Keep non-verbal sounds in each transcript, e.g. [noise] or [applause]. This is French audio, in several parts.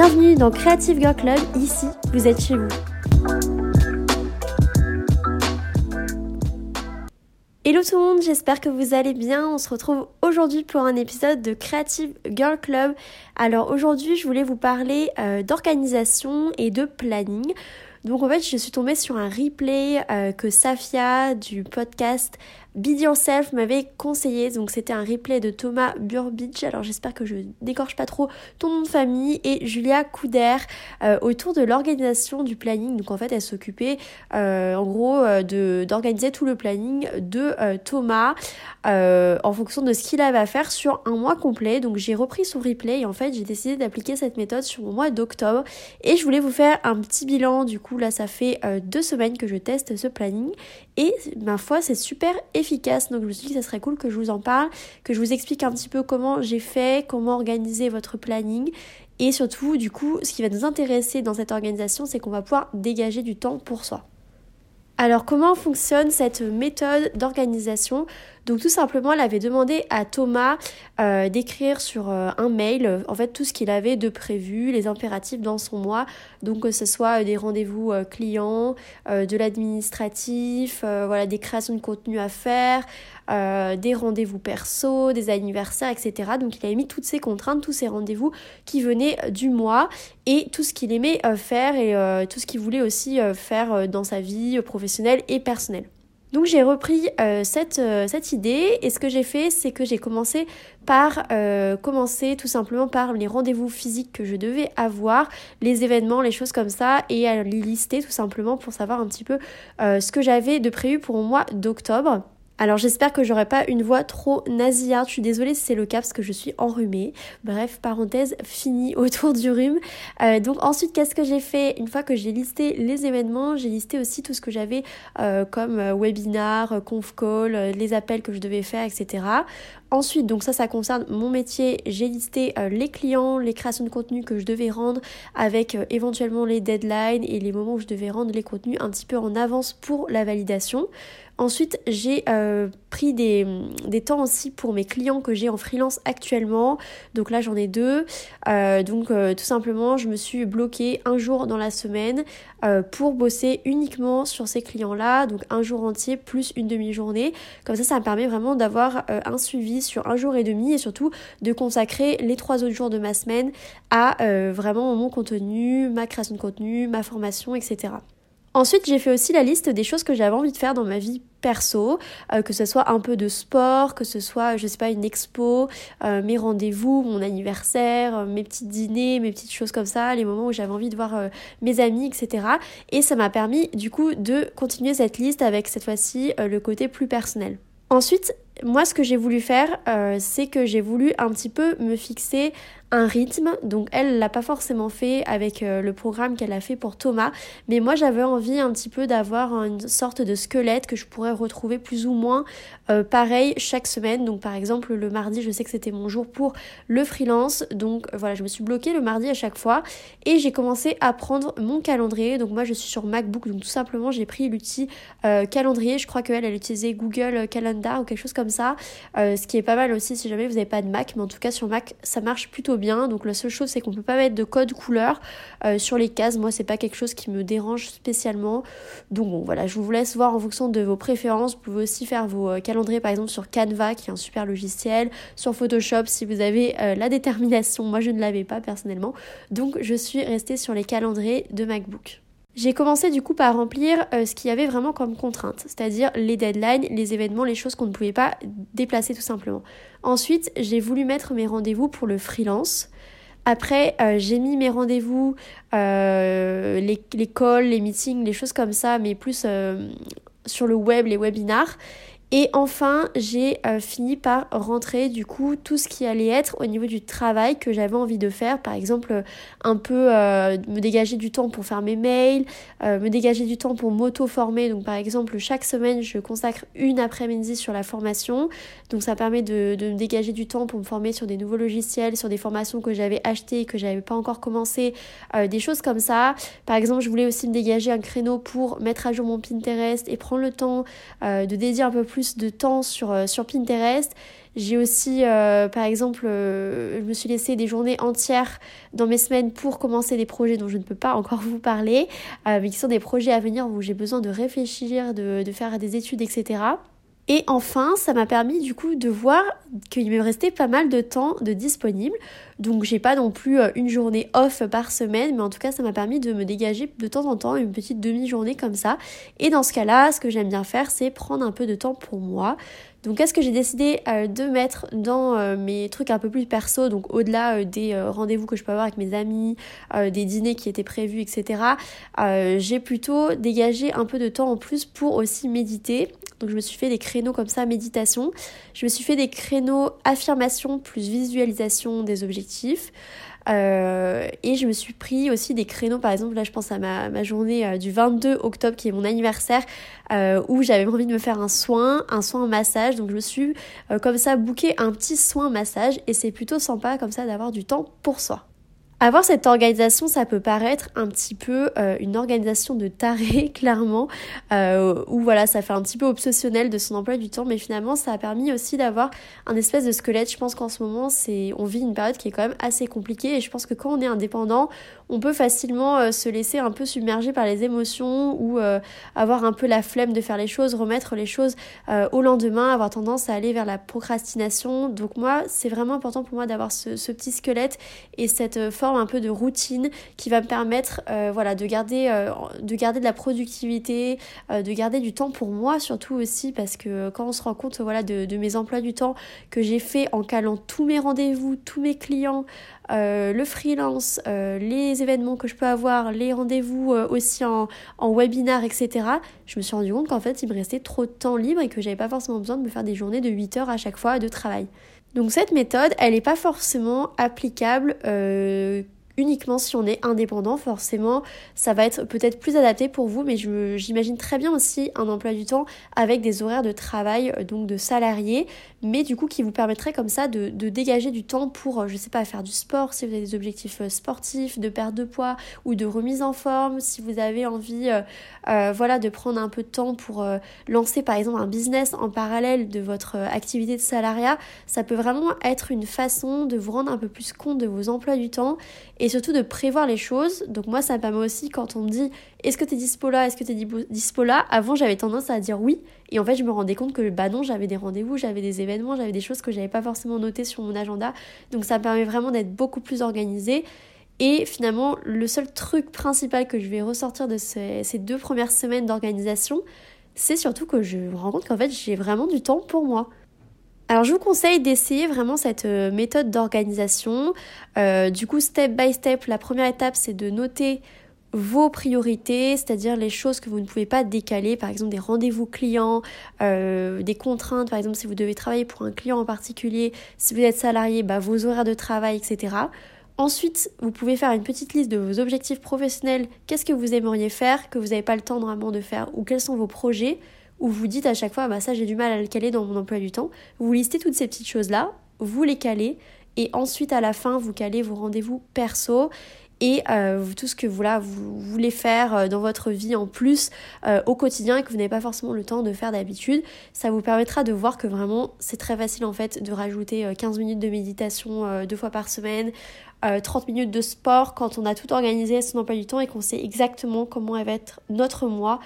Bienvenue dans Creative Girl Club, ici vous êtes chez vous. Hello tout le monde, j'espère que vous allez bien. On se retrouve aujourd'hui pour un épisode de Creative Girl Club. Alors aujourd'hui, je voulais vous parler euh, d'organisation et de planning. Donc en fait, je suis tombée sur un replay euh, que Safia du podcast Be Yourself m'avait conseillé. Donc c'était un replay de Thomas Burbidge. Alors j'espère que je décorche pas trop ton nom de famille et Julia Couder euh, autour de l'organisation du planning. Donc en fait elle s'occupait euh, en gros euh, d'organiser tout le planning de Thomas en fonction de ce qu'il avait à faire sur un mois complet. Donc j'ai repris son replay et en fait j'ai décidé d'appliquer cette méthode sur mon mois d'octobre et je voulais vous faire un petit bilan. Du coup là ça fait deux semaines que je teste ce planning et ma foi c'est super efficace donc je me suis dit que ça serait cool que je vous en parle, que je vous explique un petit peu comment j'ai fait, comment organiser votre planning. Et surtout, du coup, ce qui va nous intéresser dans cette organisation, c'est qu'on va pouvoir dégager du temps pour soi. Alors comment fonctionne cette méthode d'organisation? Donc tout simplement, elle avait demandé à Thomas euh, d'écrire sur euh, un mail en fait tout ce qu'il avait de prévu, les impératifs dans son mois. Donc que ce soit des rendez-vous euh, clients, de l'administratif, voilà des créations de contenu à faire, des rendez-vous perso, des anniversaires, etc. Donc il avait mis toutes ces contraintes, tous ces rendez-vous qui venaient du mois et tout ce qu'il aimait faire et tout ce qu'il voulait aussi faire dans sa vie professionnelle et personnel. Donc j'ai repris euh, cette, euh, cette idée et ce que j'ai fait c'est que j'ai commencé par euh, commencer tout simplement par les rendez-vous physiques que je devais avoir, les événements, les choses comme ça et à les lister tout simplement pour savoir un petit peu ce que j'avais de prévu pour le mois d'octobre. Alors j'espère que j'aurai pas une voix trop nasillarde. Je suis désolée si c'est le cas parce que je suis enrhumée. Bref, parenthèse finie autour du rhume. Euh, donc ensuite, qu'est-ce que j'ai fait Une fois que j'ai listé les événements, j'ai listé aussi tout ce que j'avais euh, comme euh, webinar, conf call, les appels que je devais faire, etc. Ensuite, donc ça, ça concerne mon métier. J'ai listé les clients, les créations de contenu que je devais rendre avec éventuellement les deadlines et les moments où je devais rendre les contenus un petit peu en avance pour la validation. Ensuite, j'ai euh, pris des, temps aussi pour mes clients que j'ai en freelance actuellement. Donc là, j'en ai deux. Euh, donc euh, tout simplement, je me suis bloquée un jour dans la semaine pour bosser uniquement sur ces clients-là. Donc un jour entier plus une demi-journée. Comme ça, ça me permet vraiment d'avoir un suivi sur un jour et demi et surtout de consacrer les trois autres jours de ma semaine à vraiment mon contenu, ma création de contenu, ma formation, etc. Ensuite, j'ai fait aussi la liste des choses que j'avais envie de faire dans ma vie perso, euh, que ce soit un peu de sport, que ce soit, je sais pas, une expo, euh, mes rendez-vous, mon anniversaire, euh, mes petits dîners, mes petites choses comme ça, les moments où j'avais envie de voir mes amis, etc. Et ça m'a permis du coup de continuer cette liste avec cette fois-ci le côté plus personnel. Ensuite, moi, ce que j'ai voulu faire, c'est que j'ai voulu un petit peu me fixer un rythme. Donc elle l'a pas forcément fait avec euh, le programme qu'elle a fait pour Thomas, mais moi j'avais envie un petit peu d'avoir une sorte de squelette que je pourrais retrouver plus ou moins euh, pareil chaque semaine. Donc par exemple le mardi, je sais que c'était mon jour pour le freelance, donc voilà, je me suis bloquée le mardi à chaque fois et j'ai commencé à prendre mon calendrier. Donc moi je suis sur MacBook, donc tout simplement j'ai pris l'outil euh, calendrier. Je crois qu'elle elle utilisait Google Calendar ou quelque chose comme ça, ce qui est pas mal aussi si jamais vous n'avez pas de Mac, mais en tout cas sur Mac ça marche plutôt bien. Donc la seule chose c'est qu'on peut pas mettre de code couleur euh, sur les cases. Moi c'est pas quelque chose qui me dérange spécialement. Donc bon voilà, je vous laisse voir en fonction de vos préférences. Vous pouvez aussi faire vos euh, calendriers par exemple sur Canva qui est un super logiciel, sur Photoshop si vous avez euh, la détermination. Moi je ne l'avais pas personnellement. Donc je suis restée sur les calendriers de MacBook. J'ai commencé du coup par remplir ce qu'il y avait vraiment comme contrainte, c'est-à-dire les deadlines, les événements, les choses qu'on ne pouvait pas déplacer tout simplement. Ensuite, j'ai voulu mettre mes rendez-vous pour le freelance. Après, euh, j'ai mis mes rendez-vous, euh, les, les, calls, les meetings, les choses comme ça, mais plus euh, sur le web, les webinars. Et enfin, j'ai euh, fini par rentrer du coup tout ce qui allait être au niveau du travail que j'avais envie de faire. Par exemple, un peu euh, me dégager du temps pour faire mes mails, euh, me dégager du temps pour m'auto-former. Donc par exemple, chaque semaine, je consacre une après-midi sur la formation. Donc ça permet de, de, me dégager du temps pour me former sur des nouveaux logiciels, sur des formations que j'avais achetées et que j'avais pas encore commencé, des choses comme ça. Par exemple, je voulais aussi me dégager un créneau pour mettre à jour mon Pinterest et prendre le temps de dédier un peu plus de temps sur, euh, sur Pinterest. J'ai aussi, euh, par exemple, euh, je me suis laissé des journées entières dans mes semaines pour commencer des projets dont je ne peux pas encore vous parler, mais qui sont des projets à venir où j'ai besoin de réfléchir, de, de faire des études, etc. Et enfin, ça m'a permis du coup de voir qu'il me restait pas mal de temps de disponible. Donc j'ai pas non plus euh, une journée off par semaine, mais en tout cas ça m'a permis de me dégager de temps en temps une petite demi-journée comme ça. Et dans ce cas-là, ce que j'aime bien faire, c'est prendre un peu de temps pour moi. Donc qu'est-ce que j'ai décidé euh, de mettre dans euh, mes trucs un peu plus perso, donc au-delà des rendez-vous que je peux avoir avec mes amis, des dîners qui étaient prévus, etc. j'ai plutôt dégagé un peu de temps en plus pour aussi méditer. Donc je me suis fait des créneaux comme ça, méditation. Je me suis fait des créneaux affirmation plus visualisation des objectifs. Euh, et je me suis pris aussi des créneaux, par exemple, là je pense à ma, journée euh, du 22 octobre qui est mon anniversaire, euh, où j'avais envie de me faire un soin, un soin massage. Donc je me suis comme ça booké un petit soin massage et c'est plutôt sympa comme ça d'avoir du temps pour soi. Avoir cette organisation, ça peut paraître un petit peu euh, une organisation de taré, [laughs] clairement, euh, où voilà, ça fait un petit peu obsessionnel de son emploi du temps, mais finalement, ça a permis aussi d'avoir un espèce de squelette. Je pense qu'en ce moment, c'est, on vit une période qui est quand même assez compliquée, et je pense que quand on est indépendant, on peut facilement euh, se laisser un peu submerger par les émotions ou euh, avoir un peu la flemme de faire les choses, remettre les choses au lendemain, avoir tendance à aller vers la procrastination. Donc moi, c'est vraiment important pour moi d'avoir ce, ce, petit squelette et cette forme un peu de routine qui va me permettre euh, voilà, de, garder, euh, de garder de la productivité, euh, de garder du temps pour moi surtout aussi parce que quand on se rend compte voilà, de, mes emplois du temps que j'ai fait en calant tous mes rendez-vous, tous mes clients, le freelance, les événements que je peux avoir, les rendez-vous aussi en, en webinar, etc., je me suis rendu compte qu'en fait il me restait trop de temps libre et que j'avais pas forcément besoin de me faire des journées de 8 heures à chaque fois de travail. Donc cette méthode, elle n'est pas forcément applicable euh, uniquement si on est indépendant, forcément, ça va être peut-être plus adapté pour vous, mais j'imagine très bien aussi un emploi du temps avec des horaires de travail, euh, donc de salariés, mais du coup qui vous permettrait comme ça de, dégager du temps pour, euh, je sais pas, faire du sport, si vous avez des objectifs euh, sportifs, de perte de poids ou de remise en forme, si vous avez envie, voilà, de prendre un peu de temps pour lancer par exemple un business en parallèle de votre activité de salariat, ça peut vraiment être une façon de vous rendre un peu plus compte de vos emplois du temps et et surtout de prévoir les choses. Donc moi, ça me permet aussi quand on me dit est-ce que tu es dispo là, est-ce que tu es dispo là, avant j'avais tendance à dire oui. Et en fait, je me rendais compte que bah non, j'avais des rendez-vous, j'avais des événements, j'avais des choses que j'avais pas forcément notées sur mon agenda. Donc ça me permet vraiment d'être beaucoup plus organisée. Et finalement, le seul truc principal que je vais ressortir de ces, ces deux premières semaines d'organisation, c'est surtout que je me rends compte qu'en fait, j'ai vraiment du temps pour moi. Alors je vous conseille d'essayer vraiment cette euh, méthode d'organisation. Euh, du coup, step by step, la première étape, c'est de noter vos priorités, c'est-à-dire les choses que vous ne pouvez pas décaler, par exemple des rendez-vous clients, euh, des contraintes, par exemple si vous devez travailler pour un client en particulier, si vous êtes salarié, bah, vos horaires de travail, etc. Ensuite, vous pouvez faire une petite liste de vos objectifs professionnels, qu'est-ce que vous aimeriez faire, que vous n'avez pas le temps normalement de faire, ou quels sont vos projets où vous dites à chaque fois, bah ça j'ai du mal à le caler dans mon emploi du temps. Vous listez toutes ces petites choses-là, vous les calez, et ensuite à la fin, vous calez vos rendez-vous perso et euh, tout ce que vous voulez faire euh, dans votre vie en plus euh, au quotidien et que vous n'avez pas forcément le temps de faire d'habitude. Ça vous permettra de voir que vraiment c'est très facile en fait de rajouter 15 minutes de méditation deux fois par semaine, 30 minutes de sport quand on a tout organisé à son emploi du temps et qu'on sait exactement comment va être notre mois.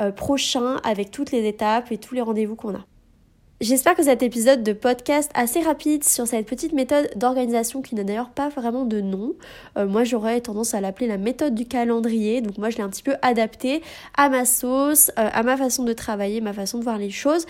Euh, prochain avec toutes les étapes et tous les rendez-vous qu'on a. J'espère que cet épisode de podcast assez rapide sur cette petite méthode d'organisation qui n'a d'ailleurs pas vraiment de nom, euh, moi j'aurais tendance à l'appeler la méthode du calendrier, donc moi je l'ai un petit peu adapté à ma sauce, euh, à ma façon de travailler, ma façon de voir les choses.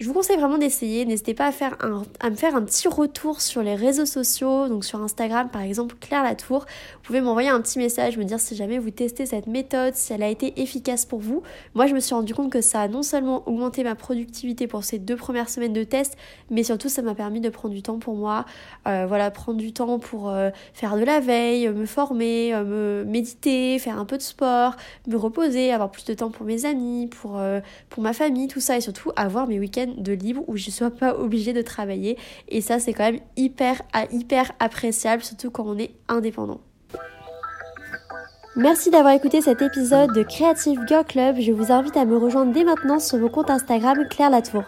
Je vous conseille vraiment d'essayer. N'hésitez pas à, faire un, à me faire un petit retour sur les réseaux sociaux, donc sur Instagram par exemple, Claire Latour. Vous pouvez m'envoyer un petit message, me dire si jamais vous testez cette méthode, si elle a été efficace pour vous. Moi, je me suis rendu compte que ça a non seulement augmenté ma productivité pour ces deux premières semaines de test, mais surtout ça m'a permis de prendre du temps pour moi. Euh, voilà, prendre du temps pour euh, faire de la veille, me former, euh, me méditer, faire un peu de sport, me reposer, avoir plus de temps pour mes amis, pour, pour ma famille, tout ça, et surtout avoir mes week-ends de libre où je ne sois pas obligée de travailler. Et ça, c'est quand même hyper, hyper appréciable, surtout quand on est indépendant. Merci d'avoir écouté cet épisode de Creative Girl Club. Je vous invite à me rejoindre dès maintenant sur mon compte Instagram Claire Latour.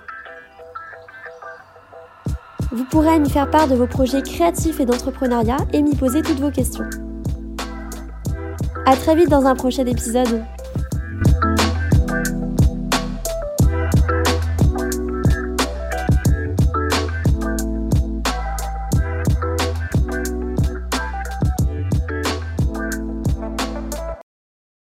Vous pourrez m'y faire part de vos projets créatifs et d'entrepreneuriat et m'y poser toutes vos questions. A très vite dans un prochain épisode.